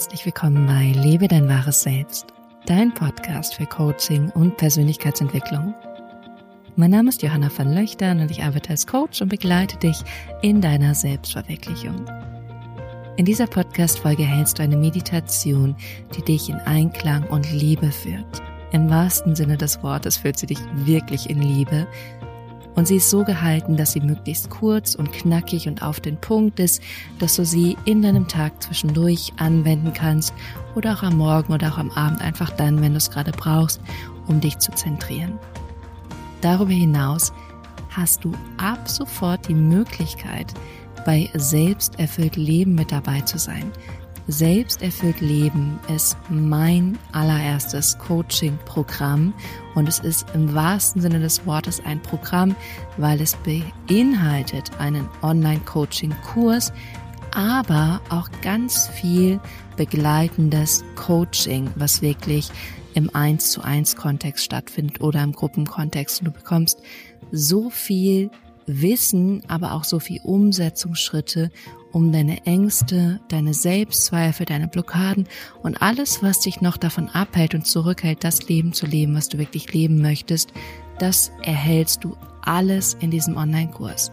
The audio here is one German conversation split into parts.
Herzlich willkommen bei Lebe dein wahres Selbst, dein Podcast für Coaching und Persönlichkeitsentwicklung. Mein Name ist Johanna van Löchtern und ich arbeite als Coach und begleite dich in deiner Selbstverwirklichung. In dieser Podcast-Folge hältst du eine Meditation, die dich in Einklang und Liebe führt. Im wahrsten Sinne des Wortes führt sie dich wirklich in Liebe und sie ist so gehalten, dass sie möglichst kurz und knackig und auf den Punkt ist, dass du sie in deinem Tag zwischendurch anwenden kannst oder auch am Morgen oder auch am Abend einfach dann, wenn du es gerade brauchst, um dich zu zentrieren. Darüber hinaus hast du ab sofort die Möglichkeit, bei Selbsterfüllt Leben mit dabei zu sein. Selbsterfüllt Leben ist mein allererstes Coaching-Programm und es ist im wahrsten Sinne des Wortes ein Programm, weil es beinhaltet einen Online-Coaching-Kurs, aber auch ganz viel begleitendes Coaching, was wirklich im 1 zu 1 Kontext stattfindet oder im Gruppenkontext. Du bekommst so viel Wissen, aber auch so viel Umsetzungsschritte um deine Ängste, deine Selbstzweifel, deine Blockaden und alles, was dich noch davon abhält und zurückhält, das Leben zu leben, was du wirklich leben möchtest, das erhältst du alles in diesem Online-Kurs.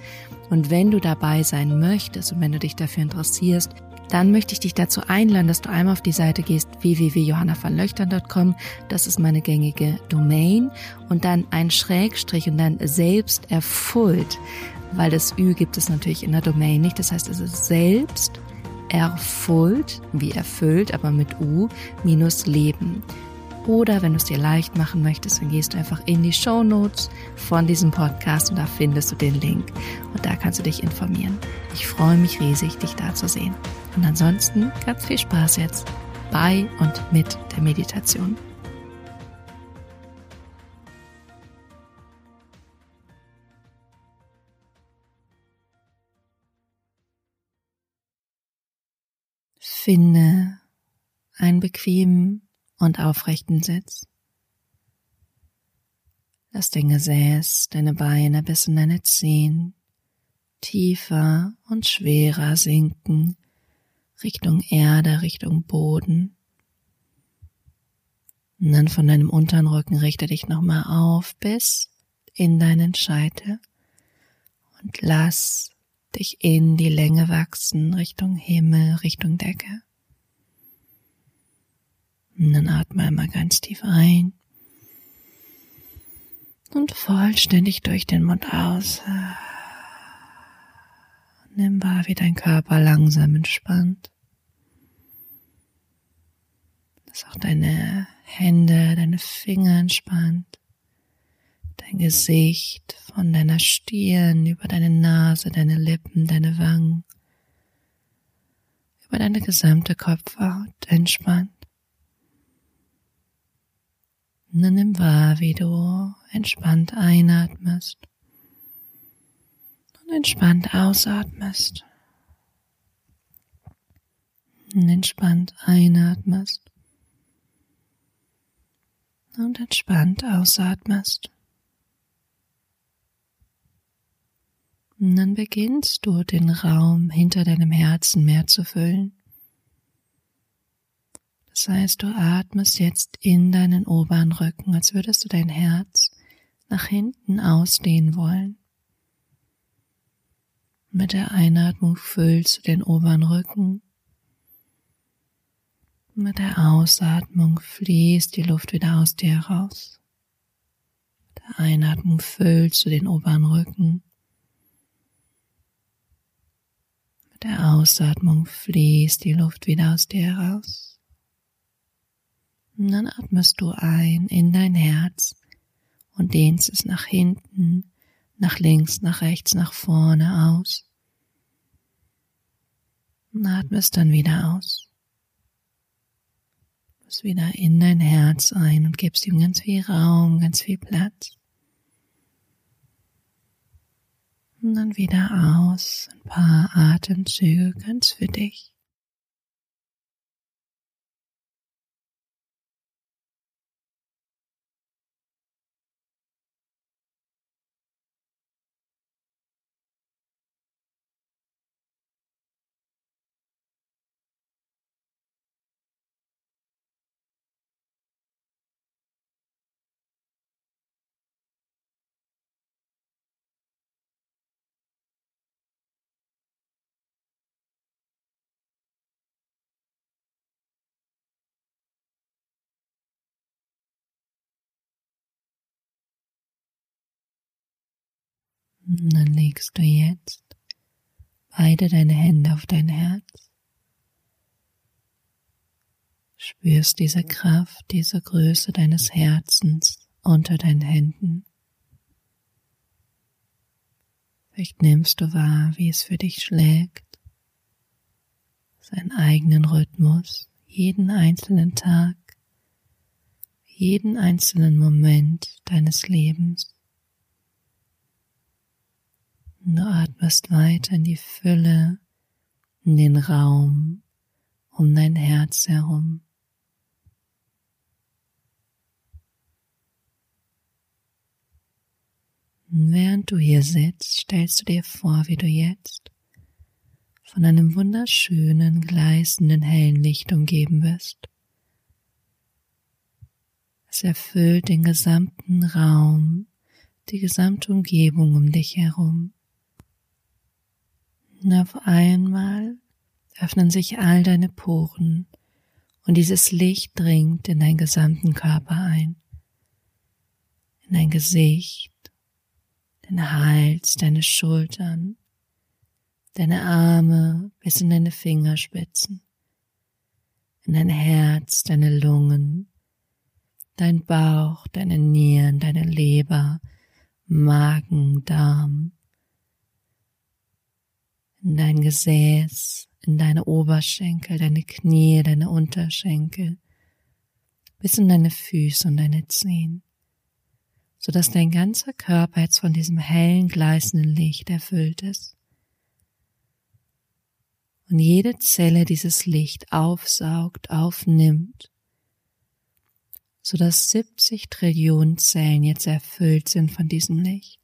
Und wenn du dabei sein möchtest und wenn du dich dafür interessierst, dann möchte ich dich dazu einladen, dass du einmal auf die Seite gehst www.johannavanlöchtern.com, das ist meine gängige Domain, und dann ein Schrägstrich und dann selbst erfüllt weil das Ü gibt es natürlich in der Domain nicht. Das heißt, es ist selbst erfüllt, wie erfüllt, aber mit U, minus Leben. Oder wenn du es dir leicht machen möchtest, dann gehst du einfach in die Show Notes von diesem Podcast und da findest du den Link und da kannst du dich informieren. Ich freue mich riesig, dich da zu sehen. Und ansonsten ganz viel Spaß jetzt bei und mit der Meditation. Finde einen bequemen und aufrechten Sitz. Lass dein Gesäß, deine Beine bis in deine Zehen tiefer und schwerer sinken Richtung Erde, Richtung Boden. Und dann von deinem unteren Rücken richte dich nochmal auf bis in deinen Scheitel und lass dich in die Länge wachsen, Richtung Himmel, Richtung Decke. Und dann atme einmal ganz tief ein und vollständig durch den Mund aus. Nimm wahr, wie dein Körper langsam entspannt. Dass auch deine Hände, deine Finger entspannt dein Gesicht, von deiner Stirn über deine Nase, deine Lippen, deine Wangen, über deine gesamte Kopfhaut entspannt. Dann nimm wahr, wie du entspannt einatmest und entspannt ausatmest. Und entspannt einatmest und entspannt ausatmest. Und dann beginnst du den Raum hinter deinem Herzen mehr zu füllen. Das heißt, du atmest jetzt in deinen oberen Rücken, als würdest du dein Herz nach hinten ausdehnen wollen. Mit der Einatmung füllst du den oberen Rücken. Mit der Ausatmung fließt die Luft wieder aus dir heraus. Mit der Einatmung füllst du den oberen Rücken. Mit der Ausatmung fließt die Luft wieder aus dir heraus. Und dann atmest du ein in dein Herz und dehnst es nach hinten, nach links, nach rechts, nach vorne aus. Und atmest dann wieder aus. Du bist wieder in dein Herz ein und gibst ihm ganz viel Raum, ganz viel Platz. Und dann wieder aus, ein paar Atemzüge ganz für dich. Und dann legst du jetzt beide deine Hände auf dein Herz. Spürst diese Kraft, diese Größe deines Herzens unter deinen Händen. Vielleicht nimmst du wahr, wie es für dich schlägt, seinen eigenen Rhythmus, jeden einzelnen Tag, jeden einzelnen Moment deines Lebens. Und du atmest weiter in die Fülle, in den Raum um dein Herz herum. während du hier sitzt, stellst du dir vor, wie du jetzt von einem wunderschönen, gleißenden hellen Licht umgeben bist. Es erfüllt den gesamten Raum, die gesamte Umgebung um dich herum. Und auf einmal öffnen sich all deine Poren und dieses Licht dringt in deinen gesamten Körper ein, in dein Gesicht, dein Hals, deine Schultern, deine Arme bis in deine Fingerspitzen, in dein Herz, deine Lungen, dein Bauch, deine Nieren, deine Leber, Magen, Darm, in dein Gesäß, in deine Oberschenkel, deine Knie, deine Unterschenkel, bis in deine Füße und deine Zehen so dass dein ganzer Körper jetzt von diesem hellen, gleißenden Licht erfüllt ist. Und jede Zelle dieses Licht aufsaugt, aufnimmt, so dass 70 Trillionen Zellen jetzt erfüllt sind von diesem Licht.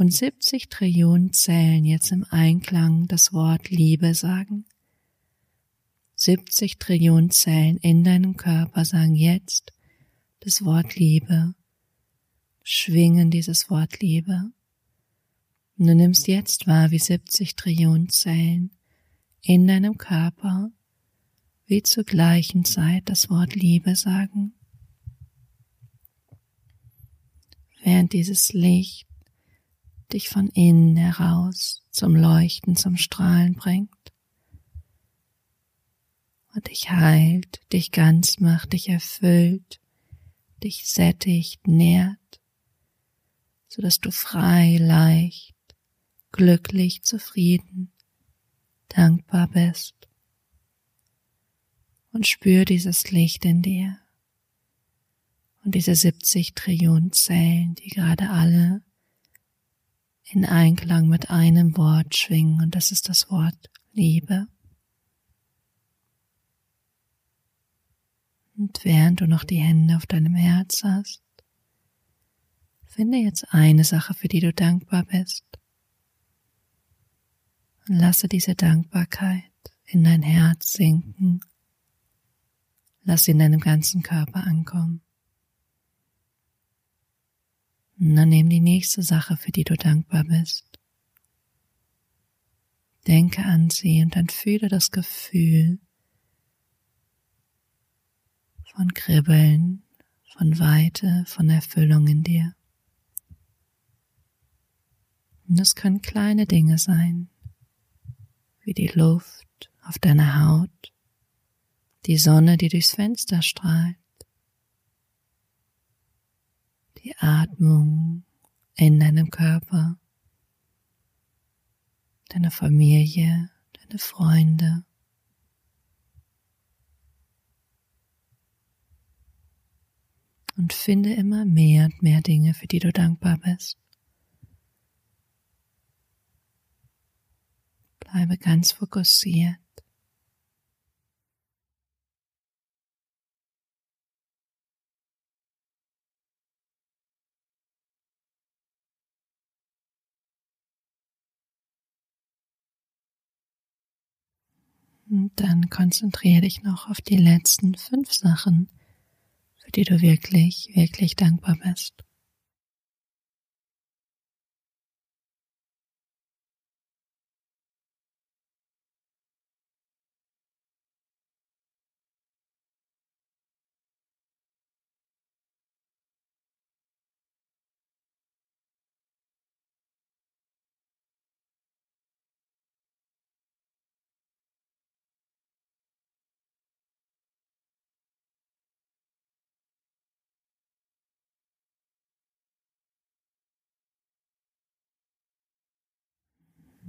Und 70 Trillionen Zellen jetzt im Einklang das Wort Liebe sagen. 70 Trillionen Zellen in deinem Körper sagen jetzt das Wort Liebe schwingen dieses Wort Liebe. Und du nimmst jetzt wahr, wie 70 Trillionen Zellen in deinem Körper wie zur gleichen Zeit das Wort Liebe sagen. Während dieses Licht dich von innen heraus zum Leuchten, zum Strahlen bringt und dich heilt, dich ganz macht, dich erfüllt, dich sättigt, nährt so dass du frei, leicht, glücklich, zufrieden, dankbar bist. Und spür dieses Licht in dir und diese 70 Trillionen Zellen, die gerade alle in Einklang mit einem Wort schwingen, und das ist das Wort Liebe. Und während du noch die Hände auf deinem Herz hast, Finde jetzt eine Sache, für die du dankbar bist. Und lasse diese Dankbarkeit in dein Herz sinken. Lass sie in deinem ganzen Körper ankommen. Und dann nimm die nächste Sache, für die du dankbar bist. Denke an sie und dann fühle das Gefühl von Kribbeln, von Weite, von Erfüllung in dir. Und es können kleine Dinge sein, wie die Luft auf deiner Haut, die Sonne, die durchs Fenster strahlt, die Atmung in deinem Körper, deine Familie, deine Freunde. Und finde immer mehr und mehr Dinge, für die du dankbar bist. Bleibe ganz fokussiert. Und dann konzentriere dich noch auf die letzten fünf Sachen, für die du wirklich, wirklich dankbar bist.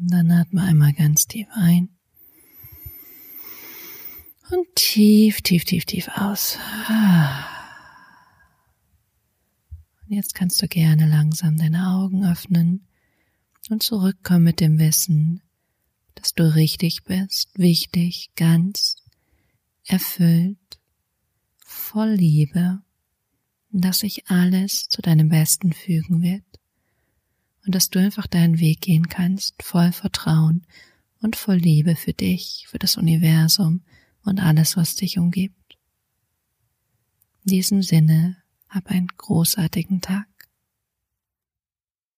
Dann atme einmal ganz tief ein. Und tief, tief, tief, tief aus. Und jetzt kannst du gerne langsam deine Augen öffnen und zurückkommen mit dem Wissen, dass du richtig bist, wichtig, ganz, erfüllt, voll Liebe, dass sich alles zu deinem Besten fügen wird und dass du einfach deinen Weg gehen kannst, voll Vertrauen und voll Liebe für dich, für das Universum und alles, was dich umgibt. In diesem Sinne, hab einen großartigen Tag.